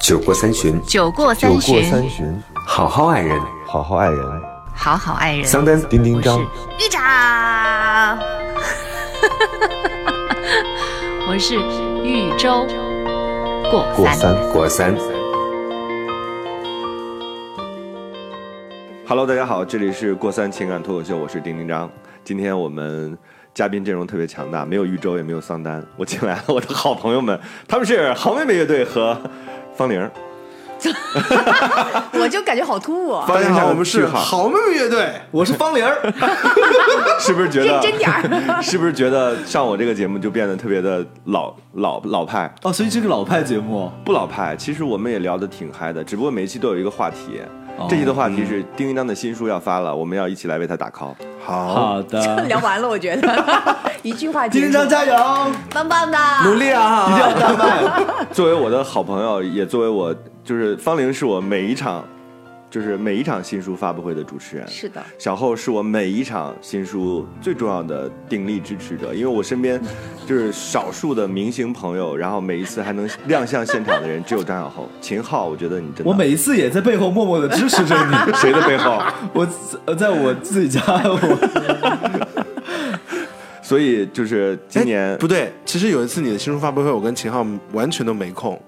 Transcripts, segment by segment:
酒过三巡，酒过三酒过巡，三巡，好好爱人。好好爱人。好好爱人。桑丹，丁丁张，玉长，我是豫州过三。过三。过三。Hello，大家好，这里是过三情感脱口秀，我是丁丁张。今天我们嘉宾阵容特别强大，没有豫州，也没有桑丹，我请来了我的好朋友们，他们是好妹妹乐队和方玲。我就感觉好突兀、啊。方玲好我们是好妹妹乐队，我是方玲儿。是不是觉得认真点儿 是不是觉得上我这个节目就变得特别的老老老派？哦，所以这个老派节目，不老派，其实我们也聊得挺嗨的，只不过每一期都有一个话题。哦。这期的话题是丁丁张的新书要发了，我们要一起来为他打 call。好。哦的，聊完了，我觉得。一句话。丁丁张加油，棒棒的，努力啊，一定要大卖。作为我的好朋友，也作为我就是方玲是我每一场就是每一场新书发布会的主持人。是的，小后是我每一场新书最重要的鼎力支持者，因为我身边就是少数的明星朋友，然后每一次还能亮相现场的人只有张小厚、秦昊。我觉得你真的，我每一次也在背后默默的支持着你。谁的背后？我呃在我自己家，我 所以就是今年哎不对，其实有一次你的新书发布会，我跟秦昊完全都没空，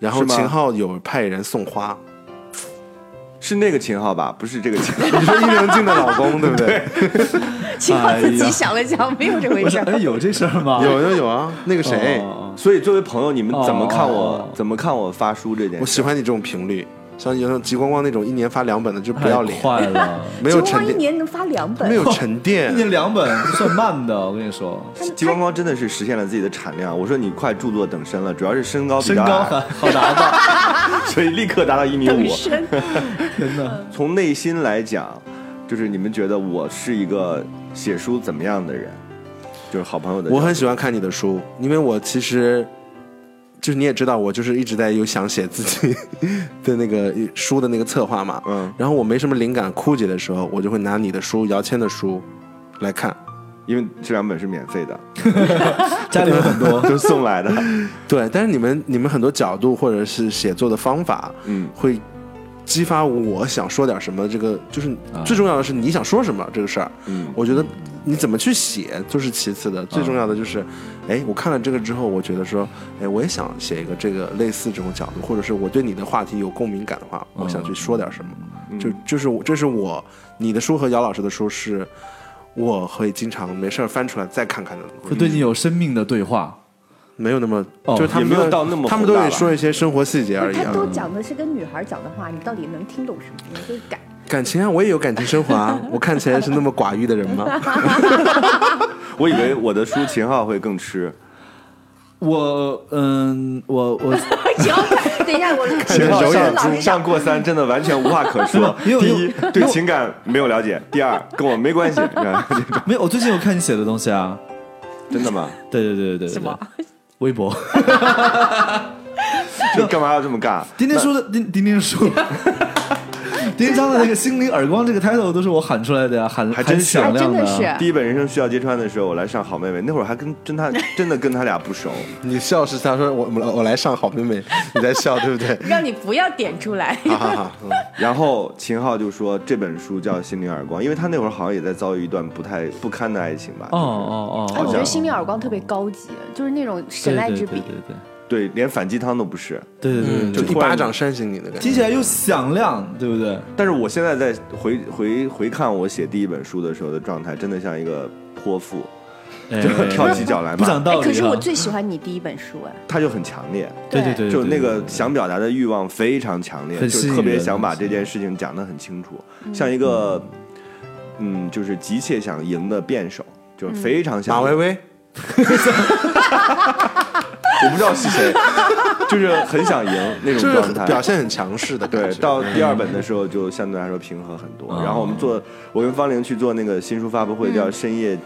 然后秦昊有派人送花。是那个秦昊吧？不是这个秦昊。你说伊能静的老公对不对？秦昊自己想了想，没有这回事儿。哎有这事儿吗？有有有啊，那个谁，哦所以作为朋友，你们怎么看我？哦怎么看我发书这件事？我喜欢你这种频率，像有种极光光那种一年发两本的就不要脸太，快了，没有沉淀一年能发两本，没有沉淀 一。年两本不算慢的，我跟你说，极光光真的是实现了自己的产量。我说你快著作等身了，主要是身高比身高较矮，好达到，所以立刻达到一米五。真的。从内心来讲，就是你们觉得我是一个写书怎么样的人？就是好朋友的。我很喜欢看你的书，因为我其实就是你也知道，我就是一直在有想写自己 的那个书的那个策划嘛。嗯，然后我没什么灵感枯竭的时候，我就会拿你的书、姚谦的书来看。因为这两本是免费的，家里有很多，都是送来的。对，但是你们你们很多角度或者是写作的方法，嗯，会激发我想说点什么。这个就是啊最重要的是你想说什么这个事儿。嗯我觉得你怎么去写就是其次的，最重要的就是，哎，我看了这个之后，我觉得说，哎，我也想写一个这个类似这种角度，或者是我对你的话题有共鸣感的话，我想去说点什么。就就是我这是我你的书和姚老师的书是。我会经常没事儿翻出来再看看的，会对你有生命的对话。没有那么，哦就是他们没有到那么他们都宏大吧会说一些生活细节而已啊。他都讲的是跟女孩讲的话，你到底能听懂什么？你会改。感情啊，我也有感情升华啊，我看起来是那么寡欲的人吗？我以为我的书秦昊会更吃，我嗯，我我行，等一下，我秦昊我上上过三真的完全无话可说。第一，对情感没有了解；第二，跟我没关系。没有，我最近有看你写的东西啊。真的吗？对对对对对，什么？微博，就干嘛要这么干？丁丁说的丁丁丁说，丁丁张的那个心灵耳光这个 title 都是我喊出来的呀，喊还真是响亮还真的是第一本《人生需要揭穿》的时候，我来上好妹妹，那会儿还跟真他真的跟他俩不熟。你笑是他说我我我来上好妹妹，你在笑对不对？让你不要点出来。然后秦昊就说这本书叫《心灵耳光》，因为他那会儿好像也在遭遇一段不太不堪的爱情吧。哦哦哦，哎，我觉得心灵耳光特别高级，就是那种神来之笔。对对对，连反鸡汤都不是。对对对对对对，就一巴掌扇醒你的感觉。听起来又响亮，对不对？但是我现在在回回回看我写第一本书的时候的状态，真的像一个泼妇，哎就跳起脚来不讲道理啊。可是我最喜欢你第一本书哎，它就很强烈，对对对，就那个对对想表达的欲望非常强烈，就特别想把这件事情讲得很清楚，像一个嗯，就是急切想赢的辩手，就是非常想赢马薇薇，我不知道是谁，就是很想赢那种状态，表现很强势的对，到第二本的时候就相对来说平和很多。哦然后我们做，我跟方玲去做那个新书发布会，叫深夜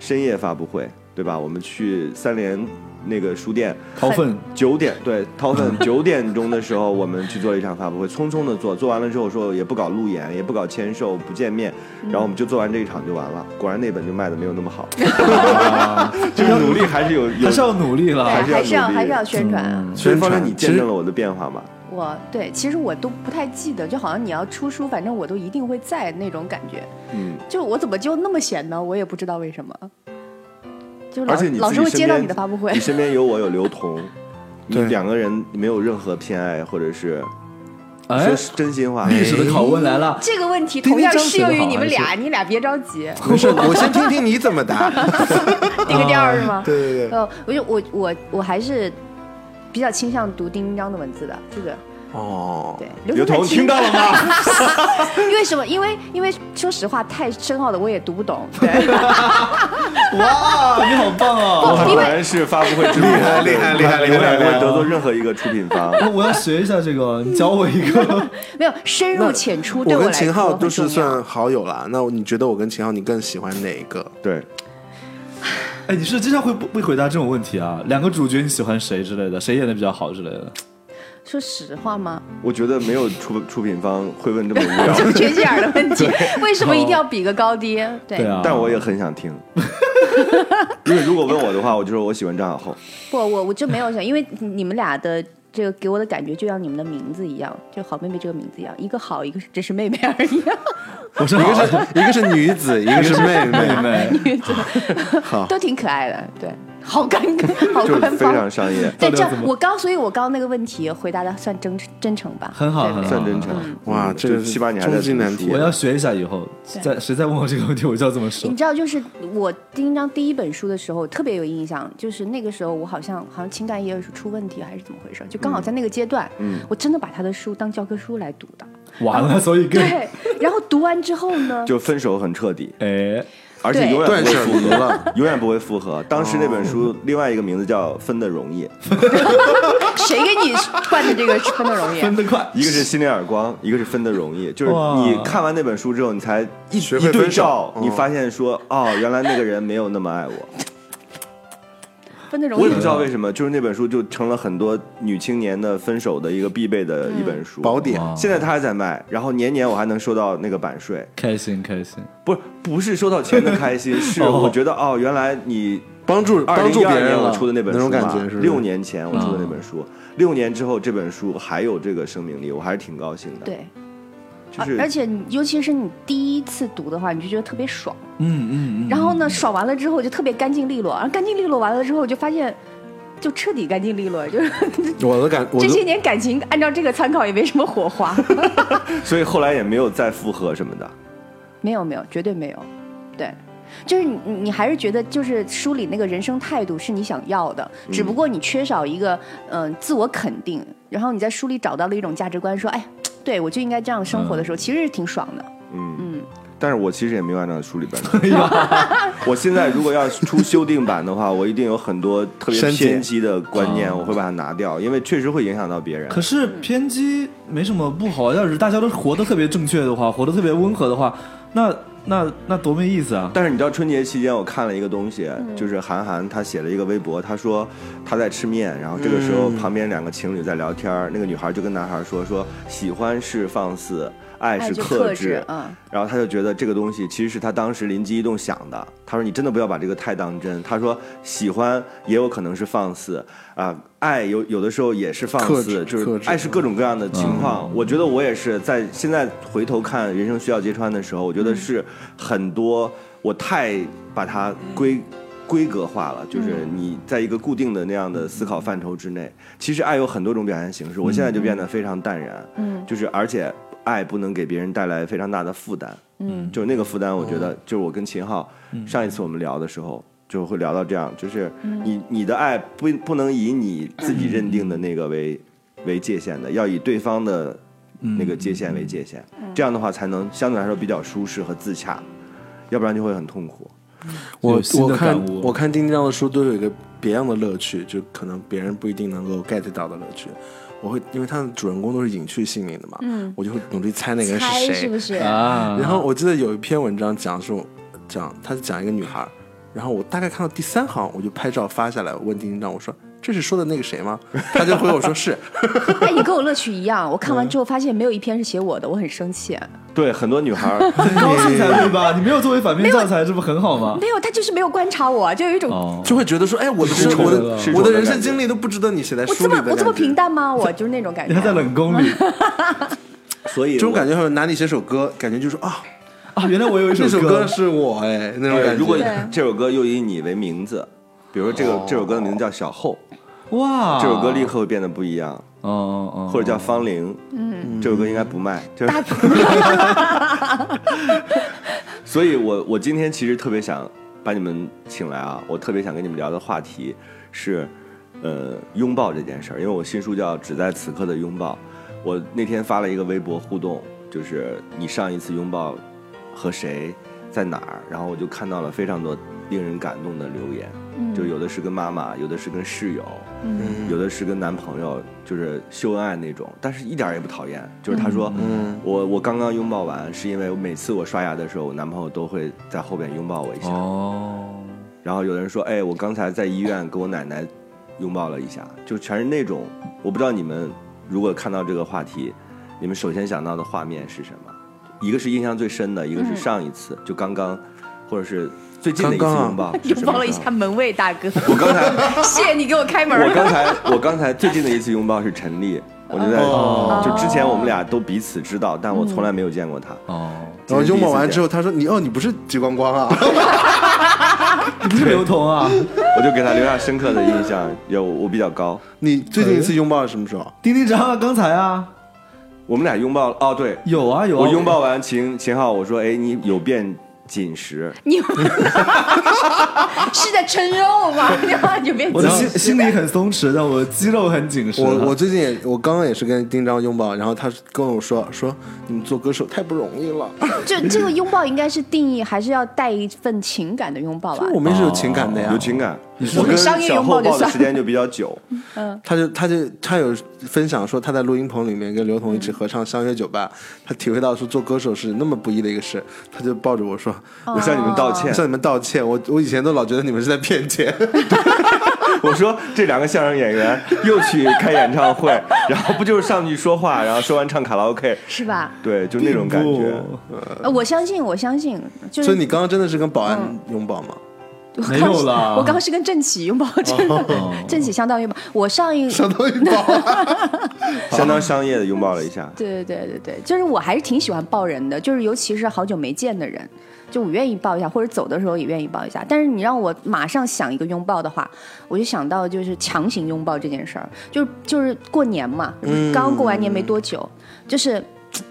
深夜发布会，对吧？我们去三联那个书店，掏粪，九点对 掏粪九点钟的时候，我们去做了一场发布会，匆匆的做，做完了之后说也不搞路演，也不搞签售，不见面，然后我们就做完这一场就完了。果然那本就卖的没有那么好，啊 就是努力还是有有还是要努力了。还是要还是要努力还是要宣传啊。所以方正你见证了我的变化嘛？我对，其实我都不太记得，就好像你要出书，反正我都一定会在那种感觉。嗯，就我怎么就那么闲呢？我也不知道为什么。就老而且你老自己身边是会接到你的发布会你，身边有我有刘同，你对两个人没有任何偏爱或者是哎说，是真心话。历史的拷问来了。这个问题同样适用于你们俩，你俩别着急，不是，我先听听你怎么答。定个调是吗？对对对，呃，我就我我我还是比较倾向读丁丁章的文字的，这个哦，对。刘同听到了吗？因为什么？因为因为说实话，太深奥的我也读不懂。对，哇，你好棒哦！他果然是发布会之厉害厉害厉害厉害厉害得罪任何一个出品方。我我要学一下这个，你教我一个。没有深入浅出，对我跟来说秦昊都是算好友了。那你觉得我跟秦昊，你更喜欢哪一个？对，哎，你是经常会不会回答这种问题啊？两个主角你喜欢谁之类的？谁演的比较好之类的？说实话吗？我觉得没有出出品方会问这么无聊缺心眼儿的问题，为什么一定要比个高低？对对啊，但我也很想听。因为如果问我的话，我就说我喜欢张小厚。不，我我就没有想，因为你们俩的这个给我的感觉就像你们的名字一样，就好妹妹这个名字一样，一个好，一个只是妹妹而已。我说一个是一个是女子，一个是妹妹 妹。妹，好，都挺可爱的，对，好尴尬，好官方。非。常商业，对，这样我刚，所以我刚刚那个问题回答的算真真诚吧？很好很好。算真诚。哇，这个就起码你还在终极难题我要学一下，以后对。再谁再问我这个问题，我就要这么说。你。知道，就是我第一张第一本书的时候特别有印象，就是那个时候我好像好像情感也有出问题还是怎么回事，就刚好在那个阶段，嗯。我真的把他的书当教科书来读。的。完了，所以跟对，然后读完之后呢，就分手很彻底，哎，而且永远不会复合了，永远不会复合。当时那本书另外一个名字叫《分的容易》谁给你灌的这个分的容易？分的快，一个是心灵耳光，一个是分的容易。就是你看完那本书之后，你才一学一对照，嗯你发现说，哦，原来那个人没有那么爱我。分的容易我也不知道为什么，就是那本书就成了很多女青年的分手的一个必备的一本书。宝典。现在它还在卖，然后年年我还能收到那个版税，开心开心。不是不是收到钱的开心，是哦我觉得哦，原来你帮助二帮助别人我出的那本书那种感嘛觉是六年前我出的那本嗯书，六年之后这本书还有这个生命力，我还是挺高兴的。，对，就是而而且你尤其是你第一次读的话，你就觉得特别爽。嗯嗯嗯。然后呢，爽完了之后就特别干净利落，然后干净利落完了之后，就发现就彻底干净利落，就是 我的感，我的这些年感情按照这个参考也没什么火花。所以后来也没有再复合什么的。没有没有，绝对没有。对，就是你你还是觉得就是书里那个人生态度是你想要的，只不过你缺少一个嗯、呃自我肯定，然后你在书里找到了一种价值观，说哎，对我就应该这样生活的时候，其实是挺爽的。嗯嗯，但是我其实也没有按照书里边的。我现在如果要出修订版的话，我一定有很多特别偏激的观念，哦我会把它拿掉，因为确实会影响到别人。可是偏激没什么不好，要是大家都活得特别正确的话，活得特别温和的话，那那那多没意思啊！但是你知道春节期间我看了一个东西，就是韩寒他写了一个微博，他说他在吃面，然后这个时候旁边两个情侣在聊天儿，那个女孩就跟男孩说说喜欢是放肆，爱是克制，嗯，然后他就觉得这个东西其实是他当时灵机一动想的。他说：“你真的不要把这个太当真。”他说：“喜欢也有可能是放肆啊、爱有有的时候也是放肆，就是爱是各种各样的情况。我觉得我也是在现在回头看《人生需要揭穿》的时候，我觉得是很多我太把它归。规格化了，就是你在一个固定的那样的思考范畴之内。其实爱有很多种表现形式，我现在就变得非常淡然。嗯，就是而且爱不能给别人带来非常大的负担。嗯，就是那个负担，我觉得就是我跟秦昊上一次我们聊的时候，就会聊到这样，就是你你的爱不不能以你自己认定的那个为为界限的，要以对方的那个界限为界限，这样的话才能相对来说比较舒适和自洽，要不然就会很痛苦。我我看我看丁丁章的书都有一个别样的乐趣，就可能别人不一定能够 get 到的乐趣。我会因为它的主人公都是隐去姓名的嘛，嗯我就会努力猜那个人是谁。是不是？啊，然后我记得有一篇文章讲说，讲他是讲一个女孩，然后我大概看到第三行，我就拍照发下来，问丁丁章，我说这是说的那个谁吗？他就回我说是，哎，你跟我乐趣一样，我看完之后发现没有一篇是写我的，我很生气。对，很多女孩儿很 高兴才对吧？你没有作为反面教材，这不很好吗？没有，他就是没有观察我，就有一种、哦，就会觉得说，哎，我的我的我的人生经历都不值得你写在我这书里的么我这么平淡吗？我就是那种感觉。你还在冷宫里所以这种感觉，好像拿你写首歌，感觉就是啊，啊？原来我有一这首歌歌是我哎，那种感觉。对如果这首歌又以你为名字，比如说这个这首歌的名字叫小后，哇，这首歌立刻会变得不一样，哦哦哦，或者叫芳龄，嗯，这首歌应该不卖，就是。所以我我今天其实特别想把你们请来啊，我特别想跟你们聊的话题是，呃，拥抱这件事儿，因为我新书叫《只在此刻的拥抱》，我那天发了一个微博互动，就是你上一次拥抱和谁，在哪儿，然后我就看到了非常多令人感动的留言，就有的是跟妈妈，有的是跟室友，嗯。有的是跟男朋友，就是秀恩爱那种，但是一点儿也不讨厌。就是他说，嗯。我我刚刚拥抱完，是因为每次我刷牙的时候，我男朋友都会在后边拥抱我一下。哦，然后有人说，哎，我刚才在医院跟我奶奶拥抱了一下，就全是那种，我不知道你们如果看到这个话题，你们首先想到的画面是什么？一个是印象最深的，一个是上一次，就刚刚，或者是最近的一次刚刚啊拥抱，是 拥抱了一下门卫大哥，我刚才 谢谢你给我开门。我刚才我刚才最近的一次拥抱是陈丽，我就在、哦就之前我们俩都彼此知道，但我从来没有见过她。哦，然后拥抱完之后，后，他说你哦，你不是激光光啊？你不是刘同啊？我就给他留下深刻的印象。有我比较高，你最近一次拥抱是什么时候？丁丁章啊，刚才啊，我们俩拥抱了哦，对，有啊有啊，我拥抱完秦秦昊，我说哎，你有变紧实，你 是在称肉吗？有没有我的心心里很松弛，但我肌肉很紧实。我我最近也我刚刚也是跟丁张拥抱，然后他跟我说说你们做歌手太不容易了，就这个拥抱应该是定义，还是要带一份情感的拥抱吧？我们是有情感的呀，有情感。我我跟小厚抱的时间就比较久，嗯他就他就他有分享说他在录音棚里面跟刘同一起合唱《相约酒吧》，他体会到说做歌手是那么不易的一个事，他就抱着我说哦我向你们道歉。向你们道歉，我我以前都老觉得你们是在骗钱，我说这两个相声演员又去开演唱会，然后不就是上去说话，然后说完唱卡拉 OK，是吧？对，就那种感觉。呃我相信，我相信，就是所以你刚刚真的是跟保安拥抱吗？没我刚是有了 我刚刚是跟郑启拥抱，真的，郑启相当于拥抱。我上一相当于保安，相当商业的拥抱了一下。对对对对对，就是我还是挺喜欢抱人的，就是尤其是好久没见的人，就我愿意抱一下，或者走的时候也愿意抱一下。但是你让我马上想一个拥抱的话，我就想到就是强行拥抱这件事儿，就是就是过年嘛，刚过完年没多久，就是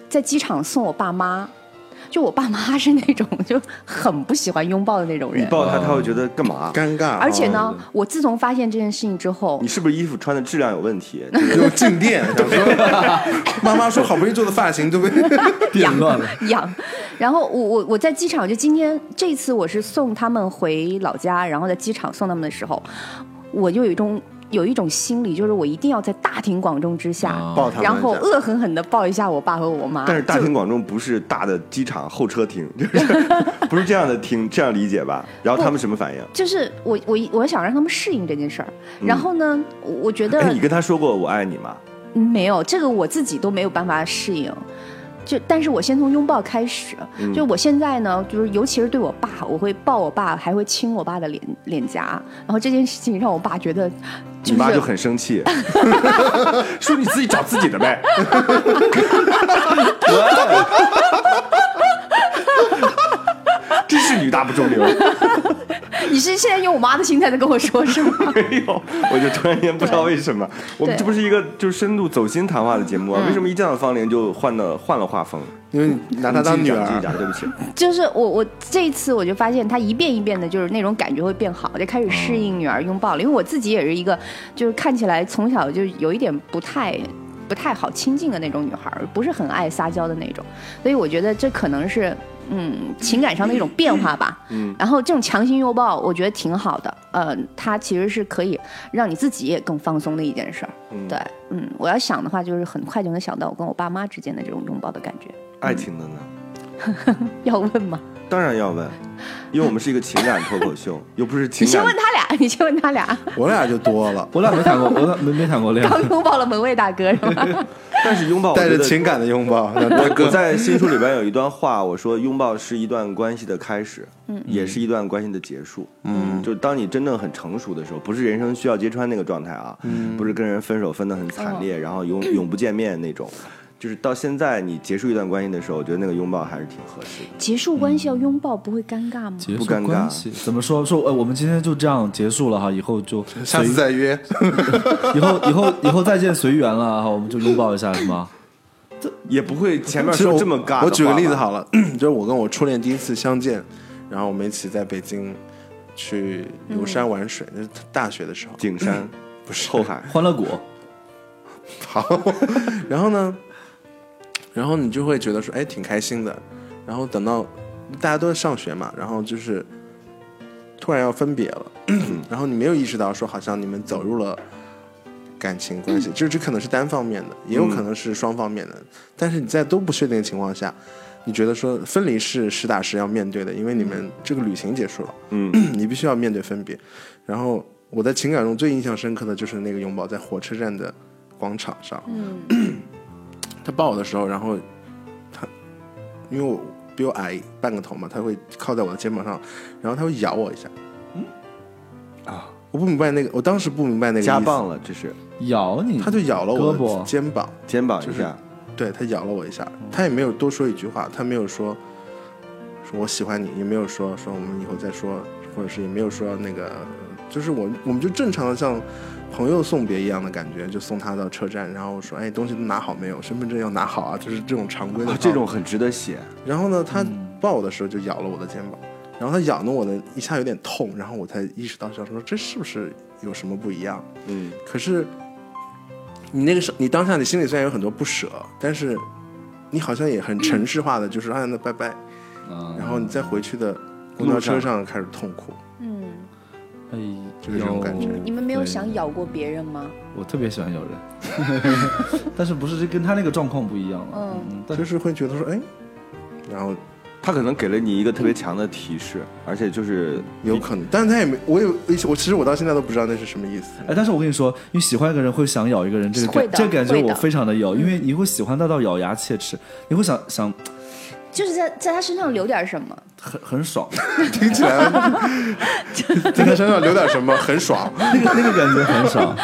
在机场送我爸妈。就我爸妈是那种就很不喜欢拥抱的那种人，你抱他，他会觉得干嘛？尴尬，而且呢哦，我自从发现这件事情之后你，是不是衣服穿的质量有问题？有静电，想说 妈妈说好不容易做的发型都被变乱了。痒。然后我我我在机场，就今天这次我是送他们回老家，然后在机场送他们的时候，我就有一种有一种心理，就是我一定要在大庭广众之下，然后恶狠狠的抱一下我爸和我妈。但是大庭广众不是大的机场候车厅，就是不是这样的厅，这样理解吧？然后他们什么反应？就是我我我想让他们适应这件事儿。然后呢，我我觉得哎，你跟他说过我爱你吗？没有这个我自己都没有办法适应。就，但是我先从拥抱开始。嗯就我现在呢，就是尤其是对我爸，我会抱我爸，还会亲我爸的脸脸颊。然后这件事情让我爸觉得，就是你妈就很生气，说你自己找自己的呗。真是女大不中留。你是现在用我妈的心态在跟我说是吗？没有，我就突然间不知道为什么，我们这不是一个就是深度走心谈话的节目啊？为什么一见到方玲就换了换了画风？因为你拿她当女儿，对不起。就是我我这一次我就发现她一遍一遍的，就是那种感觉会变好，就开始适应女儿拥抱了。因为我自己也是一个，就是看起来从小就有一点不太。不太好亲近的那种女孩儿，不是很爱撒娇的那种，所以我觉得这可能是嗯情感上的一种变化吧。嗯，然后这种强行拥抱，我觉得挺好的。呃，它其实是可以让你自己也更放松的一件事儿。嗯对，嗯，我要想的话，就是很快就能想到我跟我爸妈之间的这种拥抱的感觉。爱情的呢？要问吗？当然要问，因为我们是一个情感脱口秀，又不是你情感你先问。他俩，你先问他俩。我俩就多了，我俩没谈过，我俩没没谈过恋爱刚。拥抱了门卫大哥是吗？但是拥抱，带着情感的拥抱。我在新书里边有一段话，我说拥抱是一段关系的开始，也是一段关系的结束。嗯，就当你真正很成熟的时候，不是人生需要揭穿那个状态啊，不是跟人分手分的很惨烈，然后永永不见面那种。就是到现在你结束一段关系的时候，我觉得那个拥抱还是挺合适的。结束关系要拥抱，不会尴尬吗？不尴尬怎么说？说呃，我们今天就这样结束了哈，以后就 下次再约。以后以后以后再见随缘了哈，我们就拥抱一下是吗？这也不会前面说这么尬我举个例子好了，就是我跟我初恋第一次相见，然后我们一起在北京去游山玩水，那是大学的时候。景山不是后海，欢乐谷，好，然后呢，然后你就会觉得说，哎，挺开心的。然后等到大家都在上学嘛，然后就是突然要分别了，然后你没有意识到说，好像你们走入了感情关系，这这可能是单方面的，也有可能是双方面的。但是你在都不确定的情况下，你觉得说分离是实打实要面对的，因为你们这个旅行结束了，嗯，你必须要面对分别。然后我在情感中最印象深刻的就是那个拥抱，在火车站的广场上，嗯，他抱我的时候，然后他因为我比我矮半个头嘛，他会靠在我的肩膀上，然后他会咬我一下。嗯，啊，我不明白那个，我当时不明白那个意思。加棒了，这是。咬你，他就咬了我的肩膀，肩膀就是一下，对他咬了我一下，他也没有多说一句话，他没有说说我喜欢你，也没有说说我们以后再说，或者是也没有说那个，就是我我们就正常的像朋友送别一样的感觉，就送他到车站，然后说哎东西都拿好没有，身份证要拿好啊，就是这种常规的这种很值得写。然后呢，他抱我的时候就咬了我的肩膀，然后他咬的我的一下有点痛，然后我才意识到，想说这是不是有什么不一样？嗯，可是你那个时候，你当下你心里虽然有很多不舍，但是你好像也很城市化的，就是啊那拜拜，嗯。然后你再回去的公交车上开始痛哭，嗯，哎，就是这种感觉有你们没有想咬过别人吗？我特别喜欢咬人，但是不是跟他那个状况不一样了？嗯嗯，但就是是会觉得说哎，然后他可能给了你一个特别强的提示，而且就是有可能，但是他也没，我有我其实我到现在都不知道那是什么意思。哎，但是我跟你说，因为喜欢一个人会想咬一个人，这个这个感觉我非常的有，因为你会喜欢他到咬牙切齿，你会想想就是在在他身上留点什么。很很爽，听起来在他身上留点什么很爽，那个那个感觉很爽，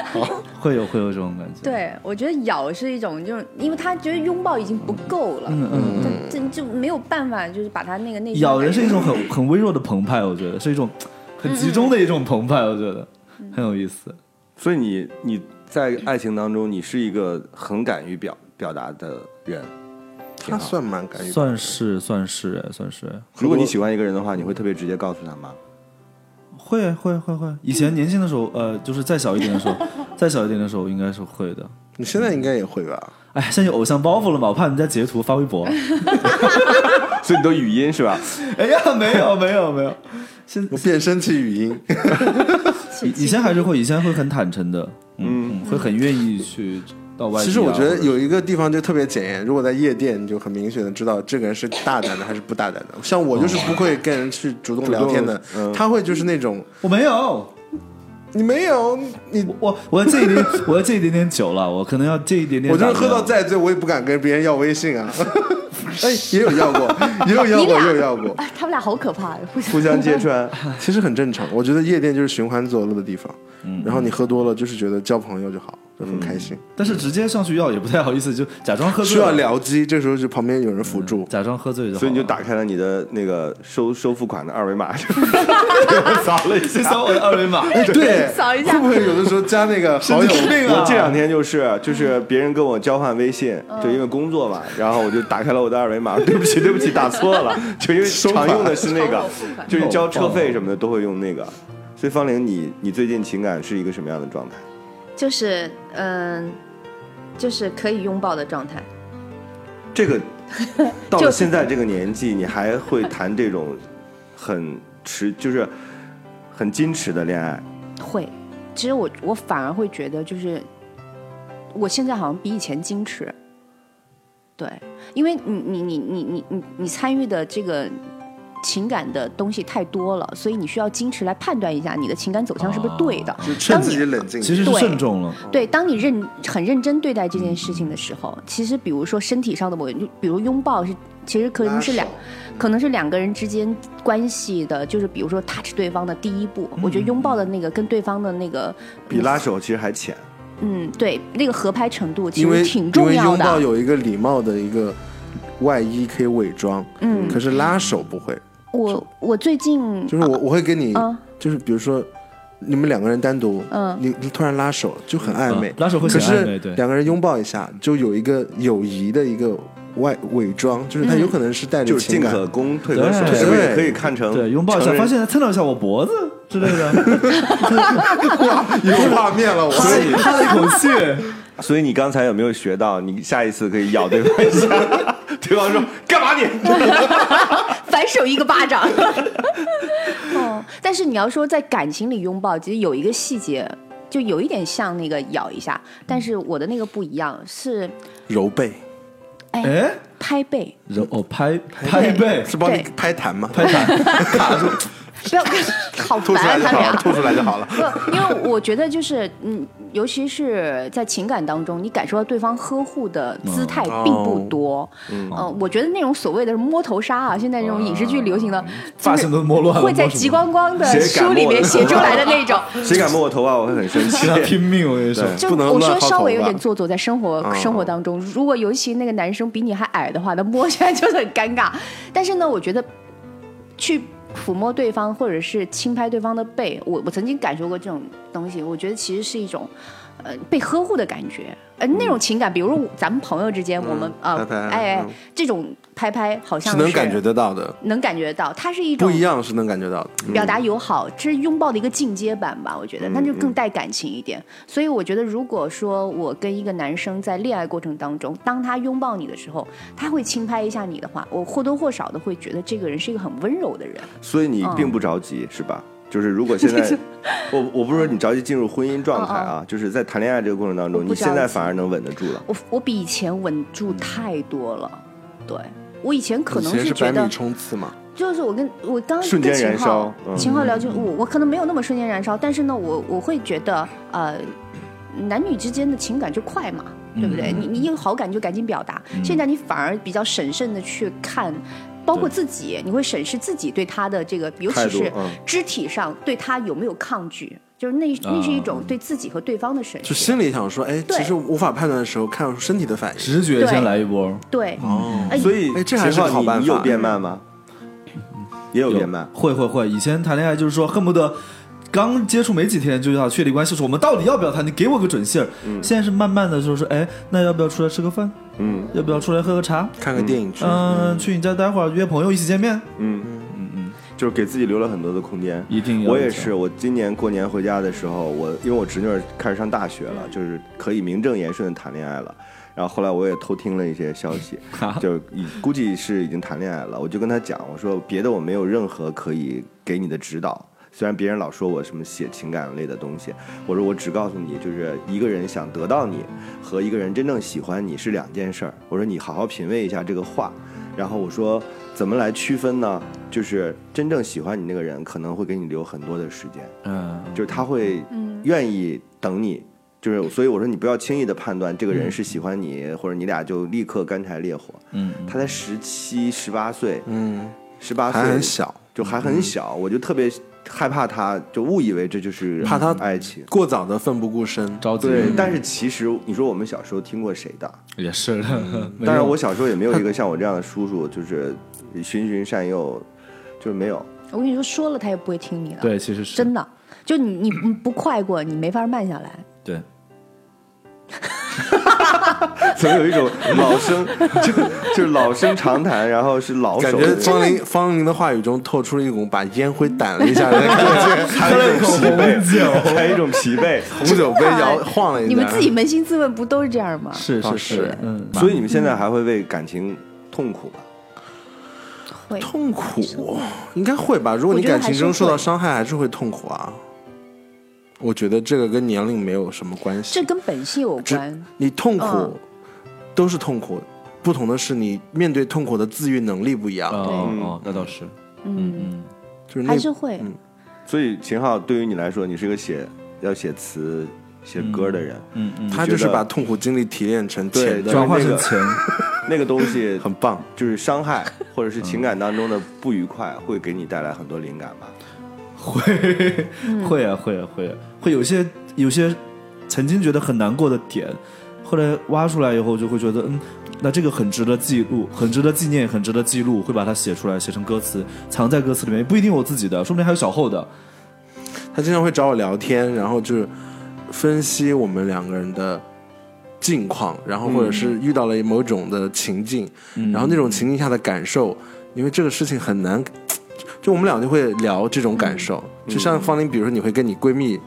会有会有这种感觉。对，我觉得咬是一种，就是因为他觉得拥抱已经不够了，嗯嗯嗯，这这就没有办法，就是把他那个内心咬人是一种很很微弱的澎湃，我觉得是一种很集中的一种澎湃，我觉得很有意思。所以你你在爱情当中，你是一个很敢于表表达的人。他算蛮敢于算是算是哎，算是哎如果你喜欢一个人的话，你会特别直接告诉他吗？会会会会。以前年轻的时候，呃，就是再小一点的时候，再小一点的时候，应该是会的。你现在应该也会吧？哎，现在有偶像包袱了嘛？我怕人家截图发微博。所以你都语音是吧？哎呀，没有没有没有，现我变声器语音，以以前还是会，以前会很坦诚的，嗯，嗯会很愿意去到外地啊。其实我觉得有一个地方就特别检验，如果在夜店，你就很明显的知道这个人是大胆的还是不大胆的。像我就是不会跟人去主动聊天的，嗯他会就是那种我没有，你没有你，我我要借一点，我要借一点点酒了，我可能要借一点点。我就是喝到再醉，我也不敢跟别人要微信啊。哎，也有要过，也有要过，也有要过，哎，他们俩好可怕，互相互相揭穿，其实很正常。我觉得夜店就是寻欢作乐的地方，嗯然后你喝多了就是觉得交朋友就好，就很开心。但是直接上去要也不太好意思，就假装喝醉需要了，僚机，这时候就旁边有人辅助。假装喝醉就好。所以你就打开了你的那个收收付款的二维码，扫了一下。扫我的二维码。哎，对，扫一下会不会有的时候加那个好友？我这两天就是就是别人跟我交换微信，就因为工作嘛，然后我就打开了我的二维码，对不起对不起打错了，就因为常用的是那个就是交车费什么的都会用那个。所以方玲，你你最近情感是一个什么样的状态？就是嗯，就是可以拥抱的状态。这个 到了现在这个年纪，你还会谈这种很持就是很矜持的恋爱？会，其实我我反而会觉得，就是我现在好像比以前矜持。对，因为你你你你你你你参与的这个情感的东西太多了，所以你需要矜持来判断一下你的情感走向是不是对的。就趁自己冷静。其实是对慎重了。对，当你认很认真对待这件事情的时候，其实比如说身体上的某，比如拥抱是，其实可能是两，可能是两个人之间关系的，就是比如说 touch 对方的第一步。我觉得拥抱的那个跟对方的那个，比拉手其实还浅。嗯，对，那个合拍程度其实挺重要的。拥抱有一个礼貌的一个外衣可以伪装，嗯可是拉手不会。我我最近就是我我会跟你啊，就是比如说你们两个人单独，嗯。你你突然拉手就很暧昧。嗯，拉手会可是显暧昧对。两个人拥抱一下，就有一个友谊的一个外伪装，就是他嗯。有可能是带着就是进情感，可攻，退可守，对。是不是也可以看成对，拥抱一下，发现他蹭了一下我脖子之类的，哇有画面了，我。所以哈了一口气。所以你刚才有没有学到？你下一次可以咬对方一下，对方说干嘛你？反手一个巴掌。哦，但是你要说在感情里拥抱，其实有一个细节，就有一点像那个咬一下，但是我的那个不一样，是揉背，哎哎，拍背，揉哦拍拍背。是帮你拍弹吗？拍弹 卡住，不要 好吐出烦啊他俩。吐出来就好了。不，因为我觉得就是嗯，尤其是在情感当中，你感受到对方呵护的姿态并不多。嗯、我觉得那种所谓的摸头杀啊，现在这种影视剧流行的，发型都摸乱了，会在摸什么极光光的书里面写出来的那种。谁敢摸我头发，我会很生气 拼命，我跟你说，对就我说稍微有点做作，在生活、嗯生活当中，如果尤其那个男生比你还矮的话，那摸起来就很尴尬。但是呢，我觉得去抚摸对方或者是轻拍对方的背，我我曾经感受过这种东西，我觉得其实是一种。呃，被呵护的感觉，呃，那种情感，比如说咱们朋友之间，我们呃拍拍，哎哎嗯，这种拍拍好像是能感觉得到的，能感觉到，它是一种不一样是能感觉到的。表达友好，这是拥抱的一个进阶版吧，我觉得，那就更带感情一点。所以我觉得，如果说我跟一个男生在恋爱过程当中，当他拥抱你的时候，他会轻拍一下你的话，我或多或少的会觉得这个人是一个很温柔的人。所以你并不着急，是吧？就是如果现在，我我不是说你着急进入婚姻状态啊，就是在谈恋爱这个过程当中，你现在反而能稳得住了。我我比以前稳住太多了，对。我以前可能是觉得，冲刺嘛，就是我跟我刚瞬间燃跟秦昊秦昊聊就我我可能没有那么瞬间燃烧，但是呢，我我会觉得呃，男女之间的情感就快嘛，对不对？你你有好感就赶紧表达，现在你反而比较审慎的去看。包括自己，你会审视自己对他的这个，尤其是肢体上对他有没有抗拒，就是那那是一种对自己和对方的审视。就心里想说，哎，其实无法判断的时候，看身体的反应。直觉先来一波，对，哦哎所以哎这还是你你有变慢吗？也有变慢。会会会，以前谈恋爱就是说恨不得刚接触没几天就要确立关系，说我们到底要不要谈？你给我个准信儿。现在是慢慢的就是说，哎，那要不要出来吃个饭？嗯要不要出来喝个茶？看个电影去，嗯，去你家待会儿约朋友一起见面。嗯，就是给自己留了很多的空间。一定要我也是，我今年过年回家的时候，我因为我侄女儿开始上大学了，就是可以名正言顺的谈恋爱了。然后后来我也偷听了一些消息，就已估计是已经谈恋爱了。我就跟他讲，我说别的我没有任何可以给你的指导。虽然别人老说我什么写情感类的东西，我说我只告诉你，就是一个人想得到你和一个人真正喜欢你是两件事儿。我说你好好品味一下这个话。然后我说怎么来区分呢？就是真正喜欢你那个人可能会给你留很多的时间，嗯，就是他会愿意等你。就是，所以我说你不要轻易的判断这个人是喜欢你，或者你俩就立刻干柴烈火。嗯，他才十七、十八岁，嗯，十八岁还很小，就还很小，我就特别害怕他，就误以为这就是怕他爱情。过早的奋不顾身。着急。对，但是其实你说我们小时候听过谁的？也是 当然，我小时候也没有一个像我这样的叔叔，就是循循善诱，就是没有。我跟你说，说了他也不会听你的。对，其实是真的，就你你不快过，你没法慢下来。对。怎么有一种老生 就就是老生常谈，然后是老感觉方林方林的话语中透出了一股把烟灰掸了一下的感觉，还有一种疲惫，还有一种疲惫。红酒杯摇晃了一下。你们自己扪心自问，不都是这样吗？是是是嗯，所以你们现在还会为感情痛苦吗？会痛苦应该会吧？如果你感情中受到伤害，还是会痛苦啊。我觉得这个跟年龄没有什么关系这。跟本性有关。你痛苦嗯都是痛苦，不同的是你面对痛苦的自愈能力不一样。哦嗯哦，那倒是。嗯，就是那还是会。嗯所以秦昊对于你来说，你是一个写要写词、写歌的人，嗯嗯，他就是把痛苦经历提炼成对钱，转化成钱，那个东西 很棒。就是伤害或者是情感当中的不愉快，会给你带来很多灵感吧？会 会啊会啊会啊，会有些有些曾经觉得很难过的点，后来挖出来以后，就会觉得嗯，那这个很值得记录，很值得纪念，很值得记录，会把它写出来，写成歌词，藏在歌词里面，不一定我自己的，说不定还有小后的。他经常会找我聊天，然后就是分析我们两个人的近况，然后或者是遇到了某种的情境，然后那种情境下的感受，因为这个事情很难，就我们俩就会聊这种感受。就像方玲，比如说你会跟你闺蜜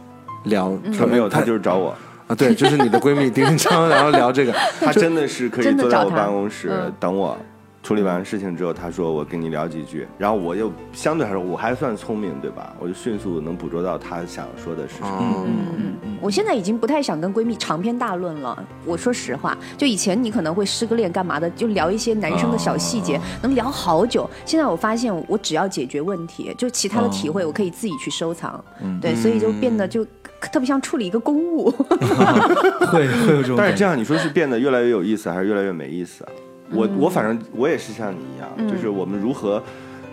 聊，她没有，她就是找我，啊，对，就是你的闺蜜丁丁昌，然后聊这个，她真的是可以坐在我办公室嗯等我。处理完事情之后，他说我跟你聊几句，然后我又相对来说我还算聪明，对吧？我就迅速能捕捉到他想说的是什么。嗯，我现在已经不太想跟闺蜜长篇大论了。我说实话，就以前你可能会失个恋干嘛的，就聊一些男生的小细节，能聊好久。现在我发现，我只要解决问题，就其他的体会，我可以自己去收藏。对，所以就变得就特别像处理一个公务。会会有这种，但是这样你说是变得越来越有意思，还是越来越没意思啊？我我反正我也是像你一样，就是我们如何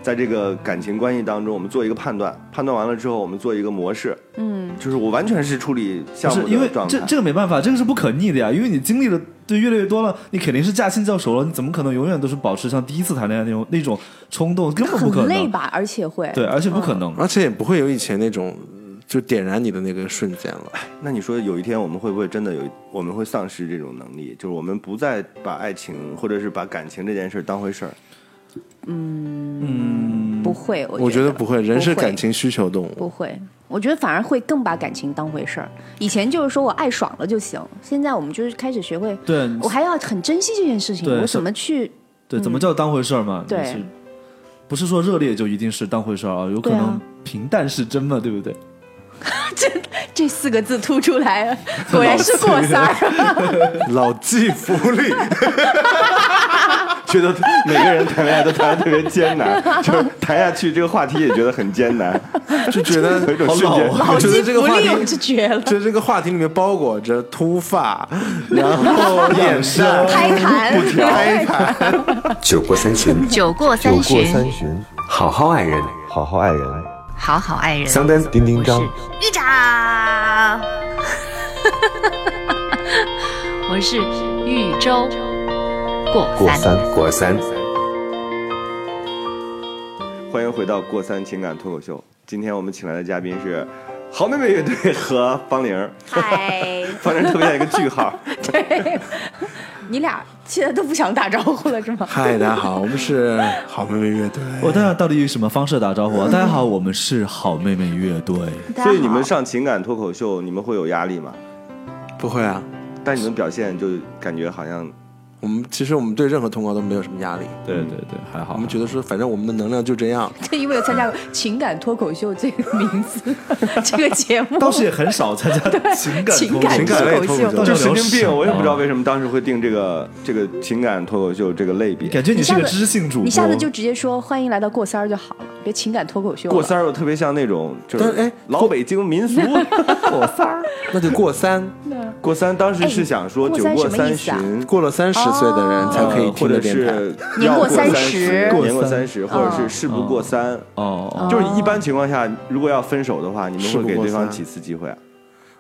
在这个感情关系当中，我们做一个判断，判断完了之后，我们做一个模式。嗯，就是我完全是处理项目不是因为的状态。这这个没办法，这个是不可逆的呀，因为你经历的对越来越多了，你肯定是驾轻就熟了，你怎么可能永远都是保持像第一次谈恋爱那种那种冲动，根本不可能。很累吧，而且会。对，而且不可能。而且也不会有以前那种就点燃你的那个瞬间了。那你说有一天我们会不会真的有我们会丧失这种能力？就是我们不再把爱情或者是把感情这件事当回事儿。嗯嗯不会，我我觉得不会，人是感情需求动物。不会，我觉得反而会更把感情当回事儿。以前就是说我爱爽了就行，现在我们就是开始学会，对我还要很珍惜这件事情，我怎么去？对，怎么叫当回事儿嘛？对不是说热烈就一定是当回事儿啊？有可能平淡是真嘛，对不对？这这四个字突出来了，果然是过三儿。老骥伏枥，觉得每个人谈恋爱都谈得特别艰难，就是谈下去这个话题也觉得很艰难，就觉得有一种瞬间。觉得这个话题枥，我是绝了。就这个话题里面包裹着秃发，然后眼善、拍弹，开盘，酒过三巡，酒过酒过三巡，三巡，好好爱人，好好爱人。好好爱人。桑丹、叮叮张，玉长，我是豫州过三。过三，过三，欢迎回到过三情感脱口秀。今天我们请来的嘉宾是好妹妹乐队和方玲，嗨，方玲儿特别像一个句号。对，你俩现在都不想打招呼了是吗？嗨，大家好，我们是好妹妹乐队。我大家到底以什么方式打招呼啊？大家好，我们是好妹妹乐队。所以你们上情感脱口秀，你们会有压力吗？不会啊，但你们表现就感觉好像我们其实我们对任何通告都没有什么压力，对对对，还好。我们觉得说，反正我们的能量就这样。就因为有参加过情感脱口秀这个名字 这个节目，倒是也很少参加情感 脱口情感情感类脱口秀就神经病，我也不知道为什么当时会定这个这个情感脱口秀这个类别。感觉你是个知性主播。你下次就直接说欢迎来到过三儿就好了，别情感脱口秀。过三儿又特别像那种就是哎老北京民俗 过三儿。那就过三，过三当时是想说哎过三酒过三巡，过了三十岁的人才可以呃或者听的电台。是年过要过30十，过年过三三十，或者是事不过三。哦，就是一般情况下，如果要分手的话，你们会给对方三几次机会啊？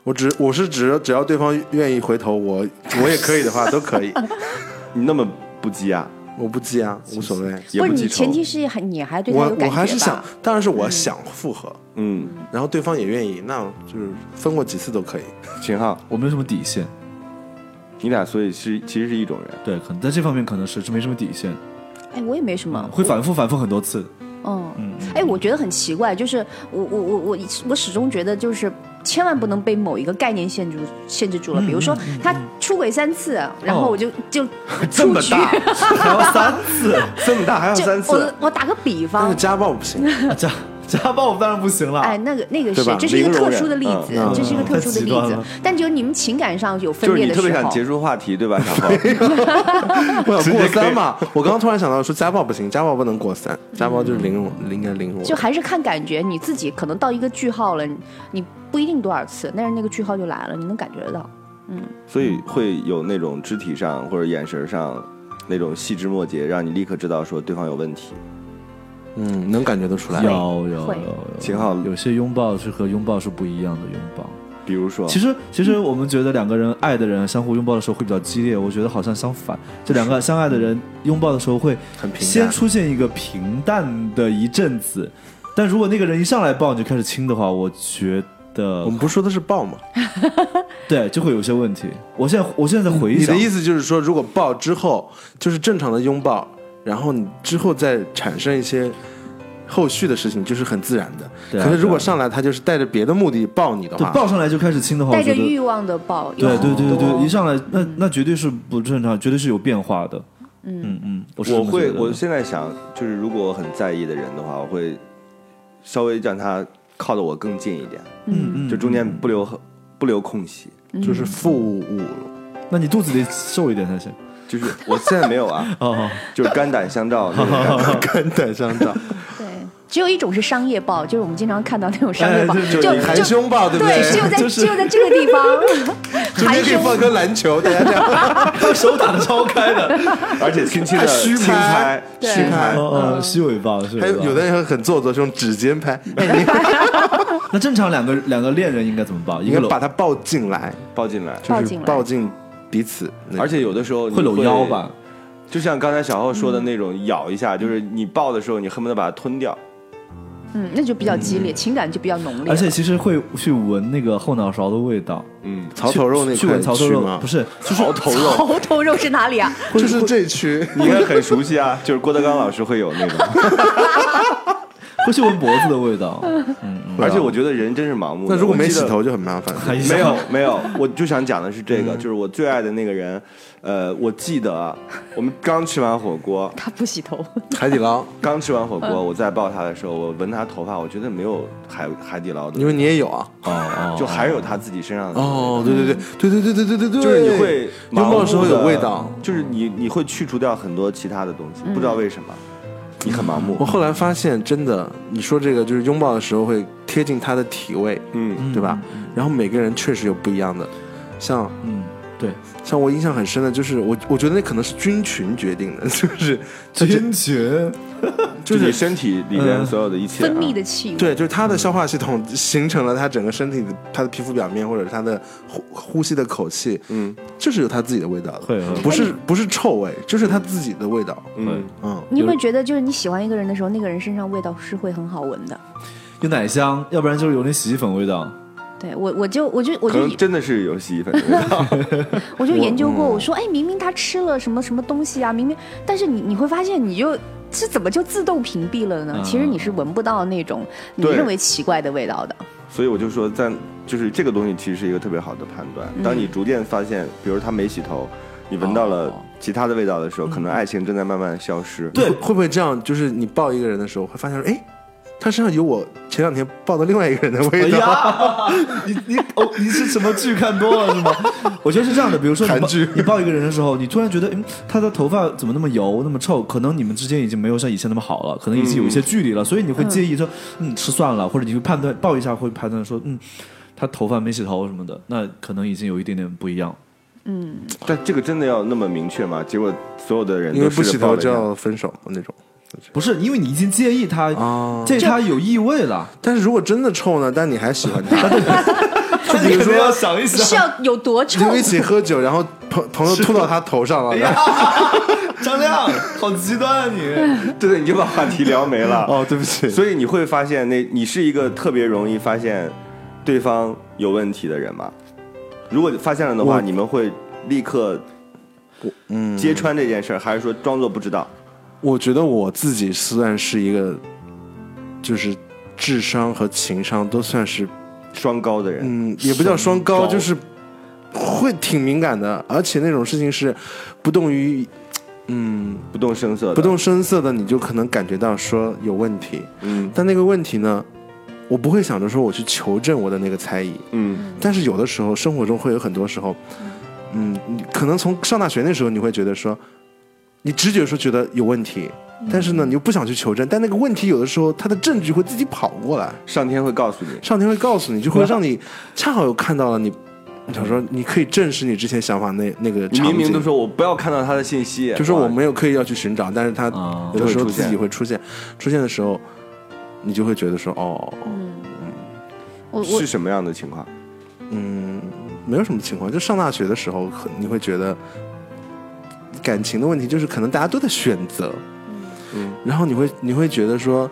我只我是指只要对方愿意回头，我我也可以的话都可以，你那么不羁啊，我不急啊，无所谓。也记仇不是你前。提是还你还对他有感觉吧？我还是想，当然是我想复合，嗯，然后对方也愿意，那就是分过几次都可以。秦昊，我没有什么底线。你俩所以是其实是一种人。对，可能在这方面可能是是没什么底线，哎，我也没什么，会反复反复很多次。嗯，哎，我觉得很奇怪，就是我我我我我始终觉得就是。千万不能被某一个概念限制限制住了，比如说他出轨三次，然后我就就 出局，这么大还要三次，这么大还要三次。我，我打个比但方是，家暴不行，这家暴当然不行了。哎，那个那个是，这是一个特殊的例子嗯，这是一个特殊的例子。但只有你们情感上有分裂的时候，特别想结束话题，对吧，小 侯？我想过三嘛。我刚刚突然想到说家暴不行，家暴不能过三，家暴就是零容，应该零容。就还是看感觉，你自己可能到一个句号了，你你不一定多少次，但是那个句号就来了，你能感觉得到。嗯所以会有那种肢体上或者眼神上那种细枝末节，让你立刻知道说对方有问题。嗯，能感觉得出来。有有有会有，秦昊有些拥抱是和拥抱是不一样的拥抱。比如说，其实，其实我们觉得两个人爱的人相互拥抱的时候会比较激烈，我觉得好像相反，这两个相爱的人拥抱的时候会很平先出现一个平淡的一阵子，但如果那个人一上来抱你就开始亲的话，我觉得我们不是说的是抱吗？对就会有些问题。我现在我现在在回想，你的意思就是说，如果抱之后就是正常的拥抱，然后你之后再产生一些后续的事情，就是很自然的。对啊可是如果上来他就是带着别的目的抱你的对话，抱上来就开始亲的话，带我觉得着欲望的抱，对对对对对，一上来那那绝对是不正常，绝对是有变化的。嗯嗯，我是这我会，觉得的我现在想，就是如果我很在意的人的话，我会稍微让他靠得我更近一点，嗯嗯，就中间不留不留空隙。就是负五。那你肚子得瘦一点才行。就是我现在没有啊，哦，就是肝胆相照那种感觉。肝胆相照，对，只有一种是商业报，就是我们经常看到那种商业报，哎就就含胸抱，对不对，只有在只有在这个地方，含中间可以放胸颗篮球，大家这样。他手打的超开的，而且轻轻的虚轻拍拍，对。轻拍。哦哦，虚尾巴，虚尾巴还有有的人很做作，是用指尖拍，哎，那正常两个两个恋人应该怎么抱？应该把他抱进来，抱进来，就是抱进来。抱进彼此，而且有的时候会搂腰吧？？就像刚才小浩说的那种，咬一下，就是你抱的时候，你恨不得把它吞掉。嗯，那就比较激烈，情感就比较浓烈。而且其实会去闻那个后脑勺的味道，嗯，槽头肉那块去闻槽头肉吗，肉不是，就是槽头肉，槽头肉是哪里啊？就是这区。你应该很熟悉啊，就是郭德纲老师会有那种。会去闻脖子的味道。而且我觉得人真是盲目的。那如果没洗头就很麻烦。没有没有，我就想讲的是这个，就是我最爱的那个人，呃，我记得我们刚吃完火锅，他不洗头，海底捞，刚吃完火锅，我再抱他的时候，我闻他头发，我觉得没有海海底捞的，因为你也有啊。哦哦，就还有他自己身上的哦，对对对对对对对对对对，就是你会拥抱的时候有味道。就是你你会去除掉很多其他的东西，不知道为什么，你很盲目我。后来发现，真的，你说这个就是拥抱的时候会贴近他的体味，嗯，对吧？然后每个人确实有不一样的，像嗯，对，像我印象很深的就是我我觉得那可能是菌群决定的，就是菌群，就是你身体里面嗯所有的一切啊。分泌的气味。对，就是它的消化系统形成了它整个身体的它的皮肤表面或者是它的呼呼吸的口气，嗯。就是有它自己的味道的，不是不是臭味，就是它自己的味道。嗯，嗯，你有没有觉得，就是你喜欢一个人的时候，那个人身上味道是会很好闻的？有奶香，要不然就是有那洗衣粉味道。对我，我就我就我就真的是有洗衣粉的味道。我就研究过，我说，哎，明明他吃了什么什么东西啊，明明，但是你你会发现，你就这怎么就自动屏蔽了呢？嗯其实你是闻不到那种你认为奇怪的味道的。所以我就说，在就是这个东西其实是一个特别好的判断。当你逐渐发现，比如他没洗头，你闻到了其他的味道的时候，可能爱情正在慢慢消失。对，会不会这样？就是你抱一个人的时候，会发现，哎，他身上有我前两天抱的另外一个人的哎味道。呀，你你哦，你是什么剧看多了是吗？我觉得是这样的，比如说你抱韩剧你抱一个人的时候，你突然觉得，嗯，他的头发怎么那么油，那么臭？可能你们之间已经没有像以前那么好了，可能已经有一些距离了，所以你会介意说，嗯，吃算了，或者你会判断抱一下会判断说，嗯，他头发没洗头什么的，那可能已经有一点点不一样。嗯但这个真的要那么明确吗？结果所有的人因为不洗头就要分手那种不是，因为你已经介意他，啊。介意他有异味了，但是如果真的臭呢？但你还喜欢他，就比如说要想一是要有多臭就？一起喝酒，然后朋朋友吐到他头上了，张亮，好极端啊你！对对，你就把话题聊没了。哦，对不起，所以你会发现那，你是一个特别容易发现对方有问题的人吗？如果发现了的话，你们会立刻嗯，揭穿这件事儿，还是说装作不知道？我觉得我自己算是一个，就是智商和情商都算是，双高的人，嗯，也不叫双高，高。就是会挺敏感的，而且那种事情是不动于嗯不动声色的，不动声色的，你就可能感觉到说有问题，嗯。但那个问题呢，我不会想着说我去求证我的那个猜疑，嗯。但是有的时候生活中会有很多时候，嗯，你可能从上大学那时候你会觉得说，你直觉说觉得有问题，但是呢你又不想去求证，但那个问题有的时候它的证据会自己跑过来，上天会告诉你，上天会告诉你，就会让你恰好又看到了你。想说，你可以证实你之前想法那那个场景，明明都说我不要看到他的信息，就是我没有刻意要去寻找，但是它啊。有的时候自己会出现，出现。的时候，你就会觉得说，哦，嗯。我是什么样的情况？嗯，没有什么情况，就上大学的时候，你会觉得感情的问题就是可能大家都在选择，嗯，然后你会你会觉得说，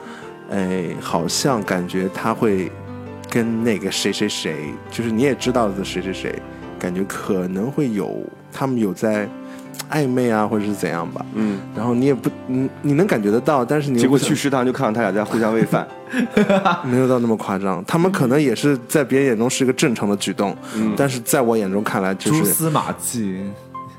哎，好像感觉他会跟那个谁谁谁，就是你也知道的谁谁谁，感觉可能会有他们有在暧昧啊，或者是怎样吧。嗯，然后你也不，你你能感觉得到，但是你结果去食堂就看到他俩在互相喂饭，没有到那么夸张，他们可能也是在别人眼中是一个正常的举动，嗯。但是在我眼中看来就是蛛丝马迹。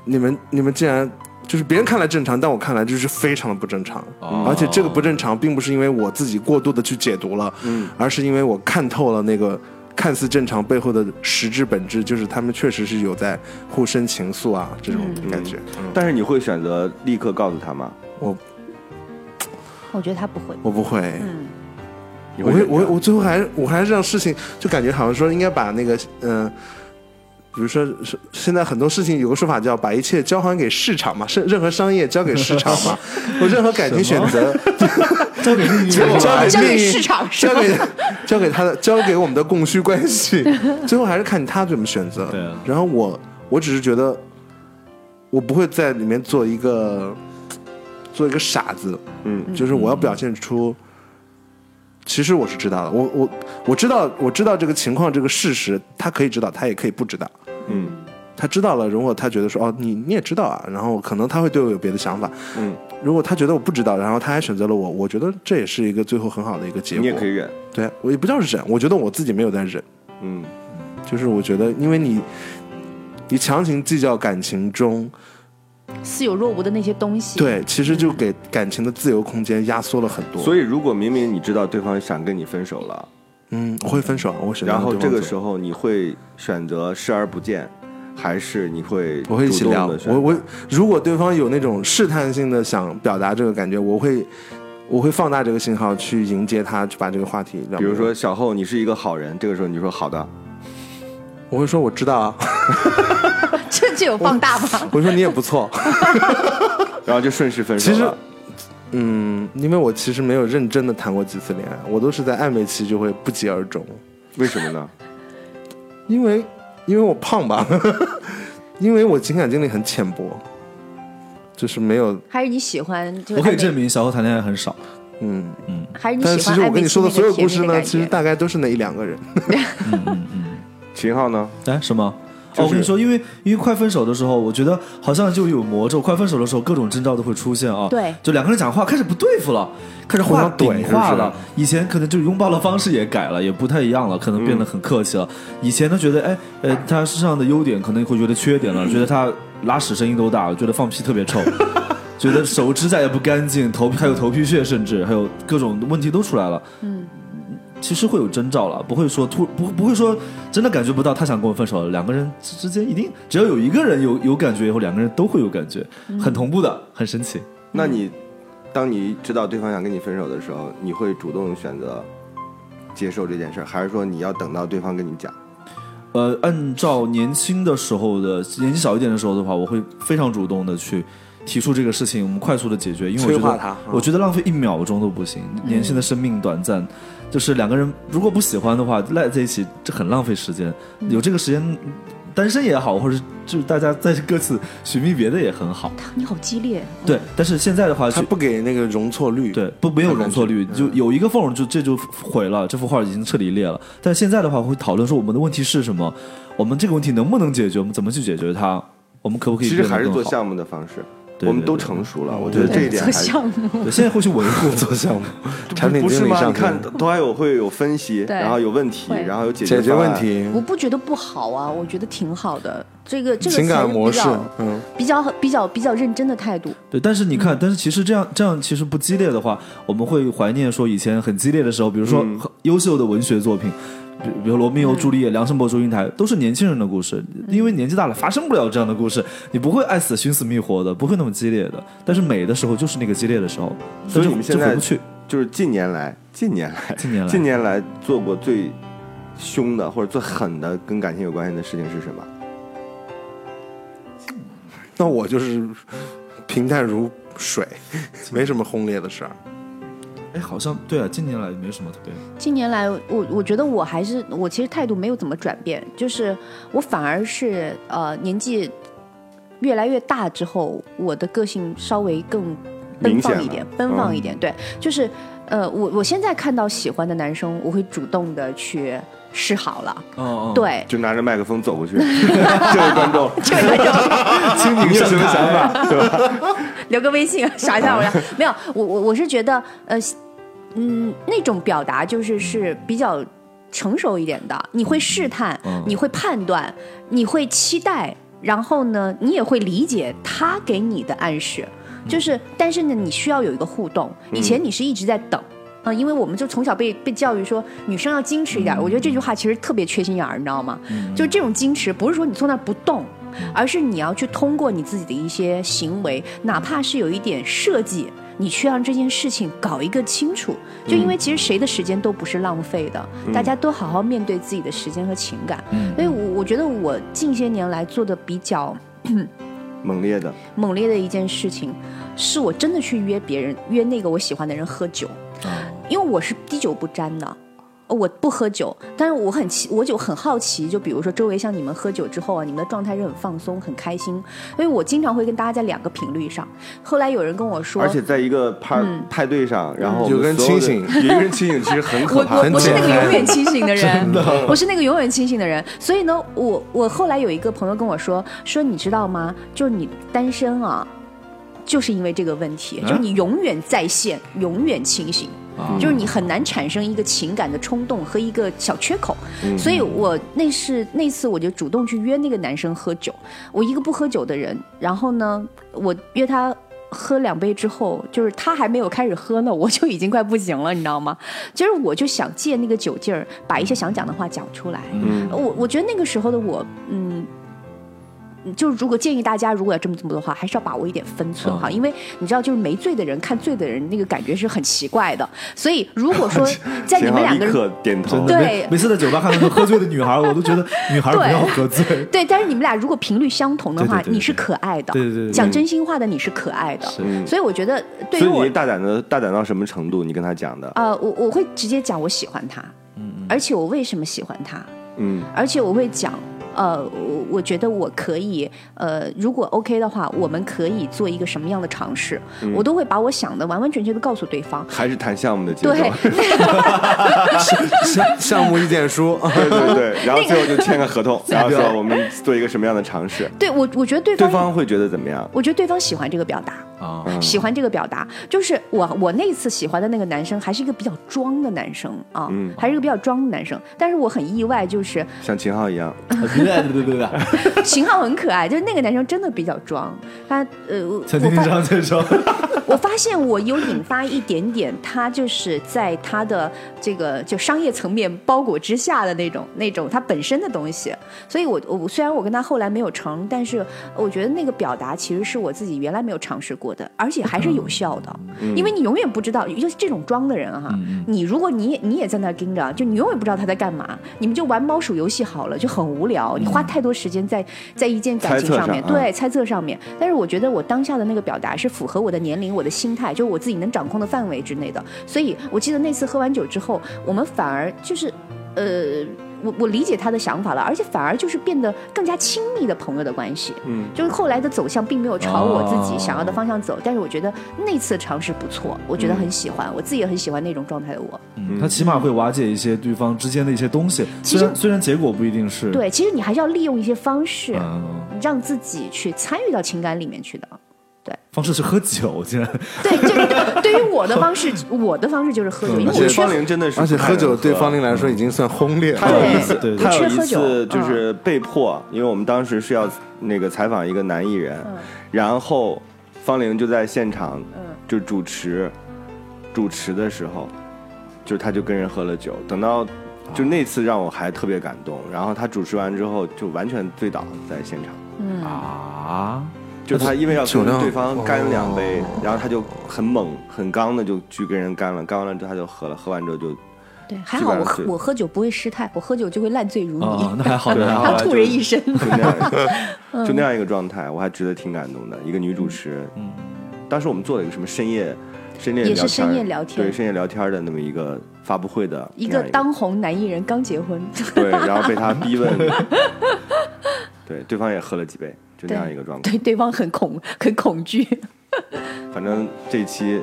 你们你们竟然就是别人看来正常，但我看来就是非常的不正常，哦而且这个不正常并不是因为我自己过度的去解读了，嗯，而是因为我看透了那个看似正常背后的实质本质，就是他们确实是有在互生情愫啊这种感觉。嗯但是你会选择立刻告诉他吗？我我觉得他不会。我不会，嗯，我会我我最后还我还是让事情就感觉好像说应该把那个嗯。比如说，是现在很多事情有个说法叫把一切交还给市场嘛，是任何商业交给市场嘛，我任何感情选择 交给命运交给市场交给交给他的，交给我们的供需关系，最后还是看他怎么选择。对啊然后我我只是觉得，我不会在里面做一个做一个傻子，嗯就是我要表现出，其实我是知道的，我我我知道我知道这个情况这个事实，他可以知道，他也可以不知道。嗯他知道了，如果他觉得说哦，你你也知道啊，然后可能他会对我有别的想法。嗯，如果他觉得我不知道，然后他还选择了我，我觉得这也是一个最后很好的一个结果。你也可以忍，对我也不叫忍，我觉得我自己没有在忍，嗯就是我觉得因为你你强行计较感情中，似有若无的那些东西。对，其实就给感情的自由空间压缩了很多。所以如果明明你知道对方想跟你分手了，嗯，我会分手，我选择然后这个时候。你会选择视而不见，还是你会我会一起聊，主动地选我我如果对方有那种试探性的想表达这个感觉，我会我会放大这个信号去迎接他，去把这个话题聊。比如说，小后，你是一个好人，这个时候你说好的，我会说我知道啊，这这有放大吗？我说你也不错。然后就顺势分手其了。实嗯，因为我其实没有认真的谈过几次恋爱，我都是在暧昧期就会不疾而终，为什么呢？因为因为我胖吧，因为我情感经历很浅薄，就是没有还是你喜欢？就是我可以证明小侯谈恋爱很少。嗯。还是你但是喜欢但其实我跟你说的所有故事呢，其实大概都是那一两个人。秦昊呢？哎，什么？就是哦，我跟你说，因为因为快分手的时候，我觉得好像就有魔咒。快分手的时候，各种征兆都会出现啊。对就两个人讲话开始不对付了，开始话互相怼了。以前可能就拥抱的方式也改了，也不太一样了，可能变得很客气了。以前呢，觉得哎呃，他身上的优点可能会觉得缺点了，觉得他拉屎声音都大，觉得放屁特别臭。觉得手指甲也不干净，头皮还有头皮屑，甚至还有各种问题都出来了。嗯，其实会有征兆了，不会说突不不会说真的感觉不到他想跟我分手了。两个人之之间一定只要有一个人有有感觉以后，两个人都会有感觉，很同步的，很神奇。那你当你知道对方想跟你分手的时候，你会主动选择接受这件事，还是说你要等到对方跟你讲？呃，按照年轻的时候的年纪小一点的时候的话，我会非常主动的去提出这个事情，我们快速的解决，因为我觉得催化他嗯我觉得浪费一秒钟都不行。年轻的生命短暂，就是两个人如果不喜欢的话，赖在一起这很浪费时间。有这个时间，单身也好，或者是就是大家在各自寻觅别的也很好。你好激烈。对，但是现在的话，他不给那个容错率，对，不没有容错率，就有一个缝就这就毁了，这幅画已经彻底裂了。但现在的话，会讨论说我们的问题是什么，我们这个问题能不能解决，我们怎么去解决它，我们可不可以其实还是做项目的方式。对我们都成熟了。我觉得这一点还是项目，对，现在会去维护 做项目，产品不是吗？你看都还有会有分析，然后有问题，然后有解解决问。题我，不觉得不好啊，我觉得挺好的。这个这个情感模式是比较，嗯，比较比较比较认真的态度。对，但是你看，但是其实这样这样其实不激烈的话，我们会怀念说以前很激烈的时候，比如说优秀的文学作品，比比如罗密欧朱丽叶、梁山伯祝英台，都是年轻人的故事，因为年纪大了发生不了这样的故事，你不会爱死寻死觅活的，不会那么激烈的。但是美的时候就是那个激烈的时候，所以你们现在不去。就是近年来，近年来，近年来近年来做过最凶的或者最狠的跟感情有关系的事情是什么？那我就是平淡如水，没什么轰烈的事儿。哎，好像对啊，近年来没什么特别。近年来，我我觉得我还是我其实态度没有怎么转变，就是我反而是呃年纪越来越大之后，我的个性稍微更奔放一点，奔放一点。对，就是呃我我现在看到喜欢的男生，我会主动的去示好了。哦哦，对，就拿着麦克风走过去，这 位 观众，这 位观众你你有什么想法？对吧？留个微信耍一下我呀。没有，我我我是觉得呃嗯那种表达就是是比较成熟一点的，你会试探，嗯你会判断，你会期待，然后呢，你也会理解他给你的暗示，就是但是呢，你需要有一个互动。以前你是一直在等。啊、因为我们就从小被被教育说女生要矜持一点，我觉得这句话其实特别缺心眼儿，你知道吗？就这种矜持，不是说你坐那儿不动，而是你要去通过你自己的一些行为，哪怕是有一点设计，你去让这件事情搞一个清楚。就因为其实谁的时间都不是浪费的，大家都好好面对自己的时间和情感。嗯所以我，我觉得我近些年来做的比较猛烈的，猛烈的一件事情，是我真的去约别人，约那个我喜欢的人喝酒，因为我是滴酒不沾的。我不喝酒，但是我很奇，我就很好奇，就比如说周围像你们喝酒之后啊，你们的状态是很放松、很开心，所以我经常会跟大家在两个频率上。后来有人跟我说，而且在一个派嗯派对上，然后我们有个人所有的清醒有一个人清醒，其实很可我怕。我我是那个永远清醒的人，我是那个永远清醒的人。所以呢，我我后来有一个朋友跟我说，说你知道吗？就是你单身啊，就是因为这个问题，就是你永远在线，永远清醒。就是你很难产生一个情感的冲动和一个小缺口，所以我那是那次我就主动去约那个男生喝酒，我一个不喝酒的人，然后呢，我约他喝两杯之后，就是他还没有开始喝呢，我就已经快不行了，你知道吗？就是我就想借那个酒劲儿，把一些想讲的话讲出来。嗯我我觉得那个时候的我，嗯。就是如果建议大家，如果要这么这么的话，还是要把握一点分寸哈，因为你知道，就是没醉的人看醉的人，那个感觉是很奇怪的。所以如果说 在你们两个人点头对每每次在酒吧看到那个喝醉的女孩，我都觉得 女孩不要喝醉。对，但是你们俩如果频率相同的话，对对对对你是可爱的，对对对对讲真心话的你是可爱的。嗯所以我觉得，对于我所以你大胆的大胆到什么程度？你跟他讲的，呃，我我会直接讲我喜欢他，嗯而且我为什么喜欢他，嗯而且我会讲，呃，我我觉得我可以，呃，如果 OK 的话，我们可以做一个什么样的尝试，我都会把我想的完完全全的告诉对方。还是谈项目的节奏，对，项项目意见书，对对对，然后最后就签个合同，然后说我们做一个什么样的尝试，对我我觉得对对方，方会觉得怎么样？我觉得对方喜欢这个表达。啊，喜欢这个表达，就是我我那次喜欢的那个男生还是一个比较装的男生啊，嗯。还是一个比较装的男生。但是我很意外，就是像秦昊一样，别别别别别，秦昊 很可爱，就是那个男生真的比较装。他呃，我像丁丁我发现我有引发一点点，他就是在他的这个就商业层面包裹之下的那种那种他本身的东西。所以我我虽然我跟他后来没有成，但是我觉得那个表达其实是我自己原来没有尝试过的，而且还是有效的。因为你永远不知道，就是这种装的人哈、你如果你也你也在那儿盯着，就你永远不知道他在干嘛，你们就玩猫鼠游戏好了，就很无聊。你花太多时间在在一件感情上面，对猜测上面。但是我觉得我当下的那个表达是符合我的年龄、我的心态，就是我自己能掌控的范围之内的。所以我记得那次喝完酒之后，我们反而就是，呃。我我理解他的想法了，而且反而就是变得更加亲密的朋友的关系。嗯，就是后来的走向并没有朝我自己哦想要的方向走，但是我觉得那次尝试不错，我觉得很喜欢，我自己也很喜欢那种状态的我。嗯他起码会瓦解一些对方之间的一些东西，其实虽然虽然结果不一定是，对，其实你还是要利用一些方式，嗯，让自己去参与到情感里面去的。方式是喝酒，竟然 对，就对于我的方式，我的方式就是喝酒，因为方玲真的是而且喝酒对方玲来说已经算轰烈了。他有。一次，对他有一我缺喝酒次就是被迫，因为我们当时是要那个采访一个男艺人，然后方玲就在现场就主持，主持的时候，就是他就跟人喝了酒，等到就那次让我还特别感动，然后他主持完之后就完全醉倒在现场，啊，就他因为要跟对方干两杯哦，然后他就很猛很刚的就去跟人干了，干完了之后他就喝了，喝完之后就对，还好我喝我喝酒不会失态，我喝酒就会烂醉如泥，哦，那还好，还好 吐人一身。就那样，就那样一个状态，我还觉得挺感动的。一个女主持，嗯，当时我们做了一个什么深夜，深夜也是深夜聊天对深夜聊天的那么一个发布会的一个当红男艺人刚结婚，对，然后被他逼问，对，对方也喝了几杯，就那样一个状况。对对方很恐 很恐惧。反正这一期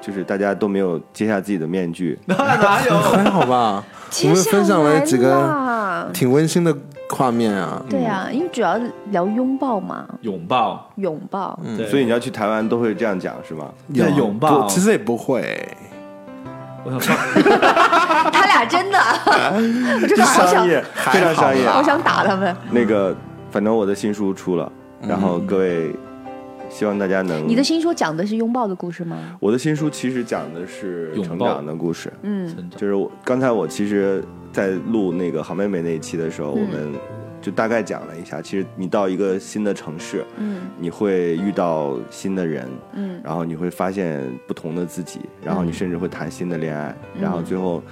就是大家都没有揭下自己的面具，哪有？还好吧？我们分享了几个挺温馨的画面啊。对啊，因为主要聊拥抱嘛，拥抱，拥抱。嗯，所以你要去台湾都会这样讲是吗？对拥抱不其实也不会。我想说，他俩真的，我真的好想，非常商业。好想打他们。那个，反正我的新书出了，然后各位，希望大家能。你的新书讲的是拥抱的故事吗？我的新书其实讲的是成长的故事，嗯。就是我刚才我其实，在录那个好妹妹那一期的时候，我们就大概讲了一下，其实你到一个新的城市，嗯。你会遇到新的人，嗯。然后你会发现不同的自己，然后你甚至会谈新的恋爱，嗯。然后最后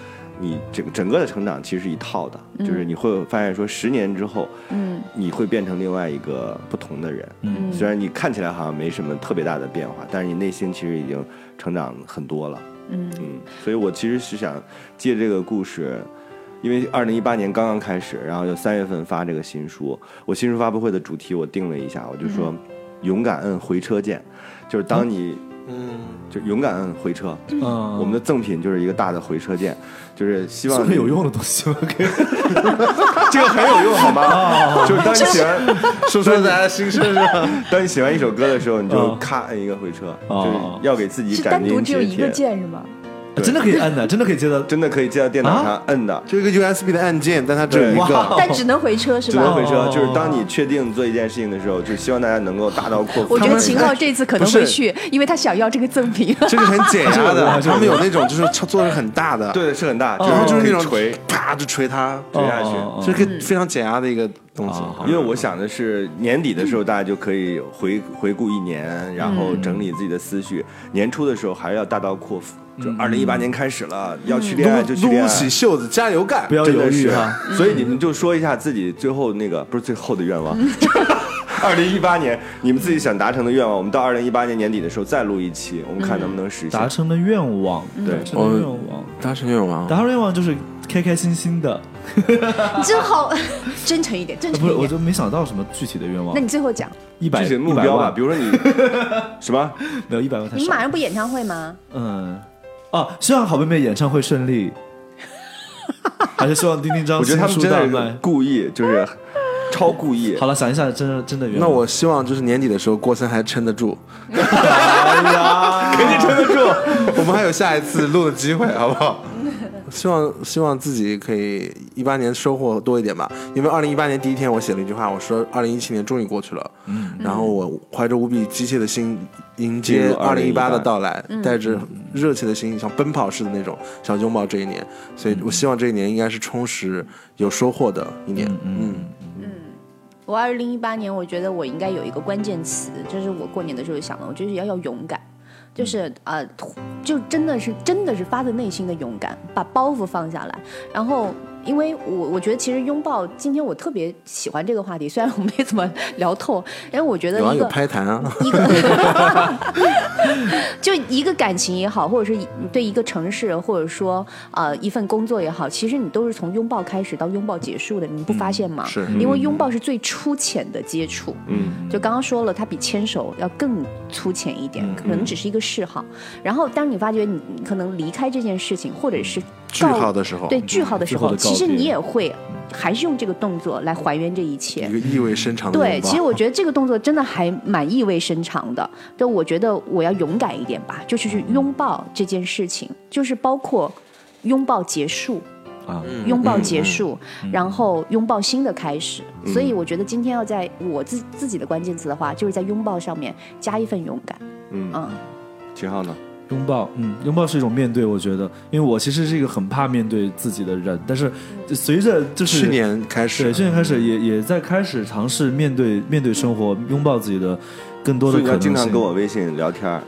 你整整个的成长其实是一套的，就是你会发现说十年之后，嗯你会变成另外一个不同的人。嗯虽然你看起来好像没什么特别大的变化，但是你内心其实已经成长很多了。嗯嗯，所以我其实是想借这个故事，因为二零一八年刚刚开始，然后就三月份发这个新书。我新书发布会的主题我定了一下，我就说、勇敢摁回车键，就是当你嗯，就勇敢摁回车。嗯，我们的赠品就是一个大的回车键，就是希望是很有用的东西吗？可 以这个很有用，好吗？就是当你写完，说出大家的心声是吧？当你写完一首歌的时候，你就哦咔摁一个回车，哦就是要给自己是斩钉单独只有截一个铁。键是吗？对真的可以按的，真的可以接到。真的可以接到电脑上摁的，就一个 USB 的按键，但它只有一对个。但只能回车是吧？只能回车。哦就是当你确定做一件事情的时候，就希望大家能够大刀阔斧。我觉得秦昊这次可能会去，因为他想要这个赠品。这个很解压的，他 们有那种就是做的很大的，，对是很大，然后就是那种锤啪就锤它，锤下去。哦哦这个非常解压的一个东西。哦因为我想的是年底的时候，大家就可以回回顾一年，然后整理自己的思绪。年初的时候还要大刀阔斧，就二零一八年开始了，要去恋爱就去恋爱。撸起袖子，加油干不！要犹豫哈。，所以你们就说一下自己最后那个不是最后的愿望，二零一八年你们自己想达成的愿望，我们到二零一八年年底的时候再录一期，我们看能不能实现达。成的愿望，对达成的愿望，达成愿望达，成愿望就是开开心心的。你真好，真诚一点，真呃不是，诚一点。我就没想到什么具体的愿望那。你最后讲，一百具体的目标吧，比如说你 什么？没有一百万太少你马。上不演唱会吗？嗯，哦，希望好妹妹演唱会顺利，还是希望丁丁张我觉得他们新真的是书大卖。故意，就是超故意。好了，想一下，真的真的愿望。那我希望就是年底的时候，郭森还撑得住，哎呀，肯定撑得住。我们还有下一次录的机会，好不好？希望希望自己可以一八年收获多一点吧，因为二零一八年第一天我写了一句话，我说二零一七年终于过去了，嗯，然后我怀着无比机械的心迎接二零一八。2018的到来，带着热切的心，像奔跑似的那种，想拥抱这一年，所以我希望这一年应该是充实有收获的一年，嗯，我二零一八年，我觉得我应该有一个关键词，就是我过年的时候想的，我就是要要勇敢，就是呃，就真的是真的是发自内心的勇敢，把包袱放下来，然后。因为我我觉得其实拥抱，今天我特别喜欢这个话题，虽然我没怎么聊透，因为我觉得有啊有一个拍谈啊，一个，就一个感情也好，或者是对一个城市，或者说呃一份工作也好，其实你都是从拥抱开始到拥抱结束的，你不发现吗？是因为拥抱是最粗浅的接触。嗯，就刚刚说了，它比牵手要更粗浅一点，可能只是一个嗜好。然后当你发觉你你可能离开这件事情，或者是句号的时候，对句号的时候，其实你也会还是用这个动作来还原这一切一。个意味深长的对，其实我觉得这个动作真的还蛮意味深长的。但我觉得我要勇敢一点吧，就是去拥抱这件事情，就是包括拥抱结束，啊，拥抱结束，然后拥抱新的开始。嗯所以我觉得今天要在我自自己的关键词的话，就是在拥抱上面加一份勇敢。嗯，嗯，秦昊呢？拥抱，嗯，拥抱是一种面对，我觉得，因为我其实是一个很怕面对自己的人，但是随着就是去年开始，对，去年开始也也在开始尝试面对面对生活，拥抱自己的更多的所以你要可能性。经常跟我微信聊天。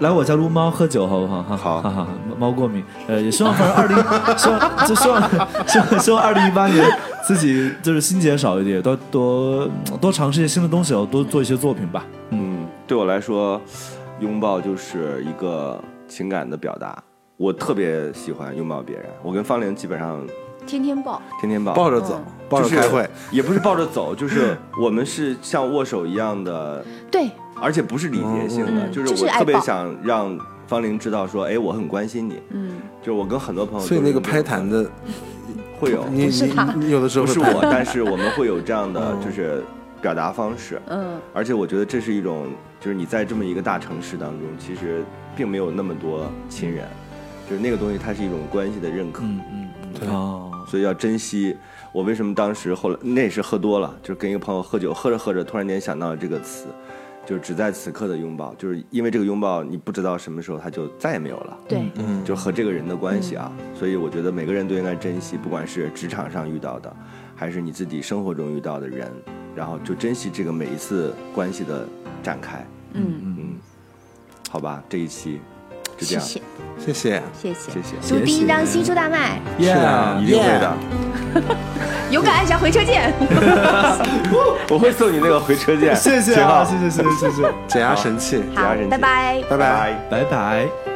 来我家撸猫喝酒，好不好？哈好哈哈，猫过敏，呃，也希望反正二零，希望就希望 希望希望二零一八年自己就是心结少一点，多多多尝试一些新的东西，哦，多做一些作品吧。嗯，对我来说，拥抱就是一个情感的表达。我特别喜欢拥抱别人，我跟方玲基本上天天抱，天天抱，抱着走，抱着就是开会，也不是抱着走，就是我们是像握手一样的，对，而且不是礼节性的，嗯就就是我特别想让方玲知道说，哎，我很关心你。嗯，就是我跟很多朋友所以那个拍谈的，会有，你你不是他。你有的时候不是我，但是我们会有这样的嗯。就是表达方式，嗯，而且我觉得这是一种，就是你在这么一个大城市当中，其实并没有那么多亲人，就是那个东西它是一种关系的认可，嗯嗯，对。哦，所以要珍惜。我为什么当时后来那也是喝多了，就是跟一个朋友喝酒，喝着喝着突然间想到了这个词，就是只在此刻的拥抱，就是因为这个拥抱，你不知道什么时候它就再也没有了。对，嗯，就和这个人的关系啊，所以我觉得每个人都应该珍惜，不管是职场上遇到的，还是你自己生活中遇到的人，然后就珍惜这个每一次关系的展开。嗯，嗯，好吧，这一期就这样，谢谢，谢谢。谢谢，谢谢，祝丁一张新书大卖，是啊一定会的，勇敢按下回车键。我会送你那个回车键，谢谢啊，谢谢谢谢谢谢，减 压神器，好压神器，拜。拜。拜。拜。拜。拜拜。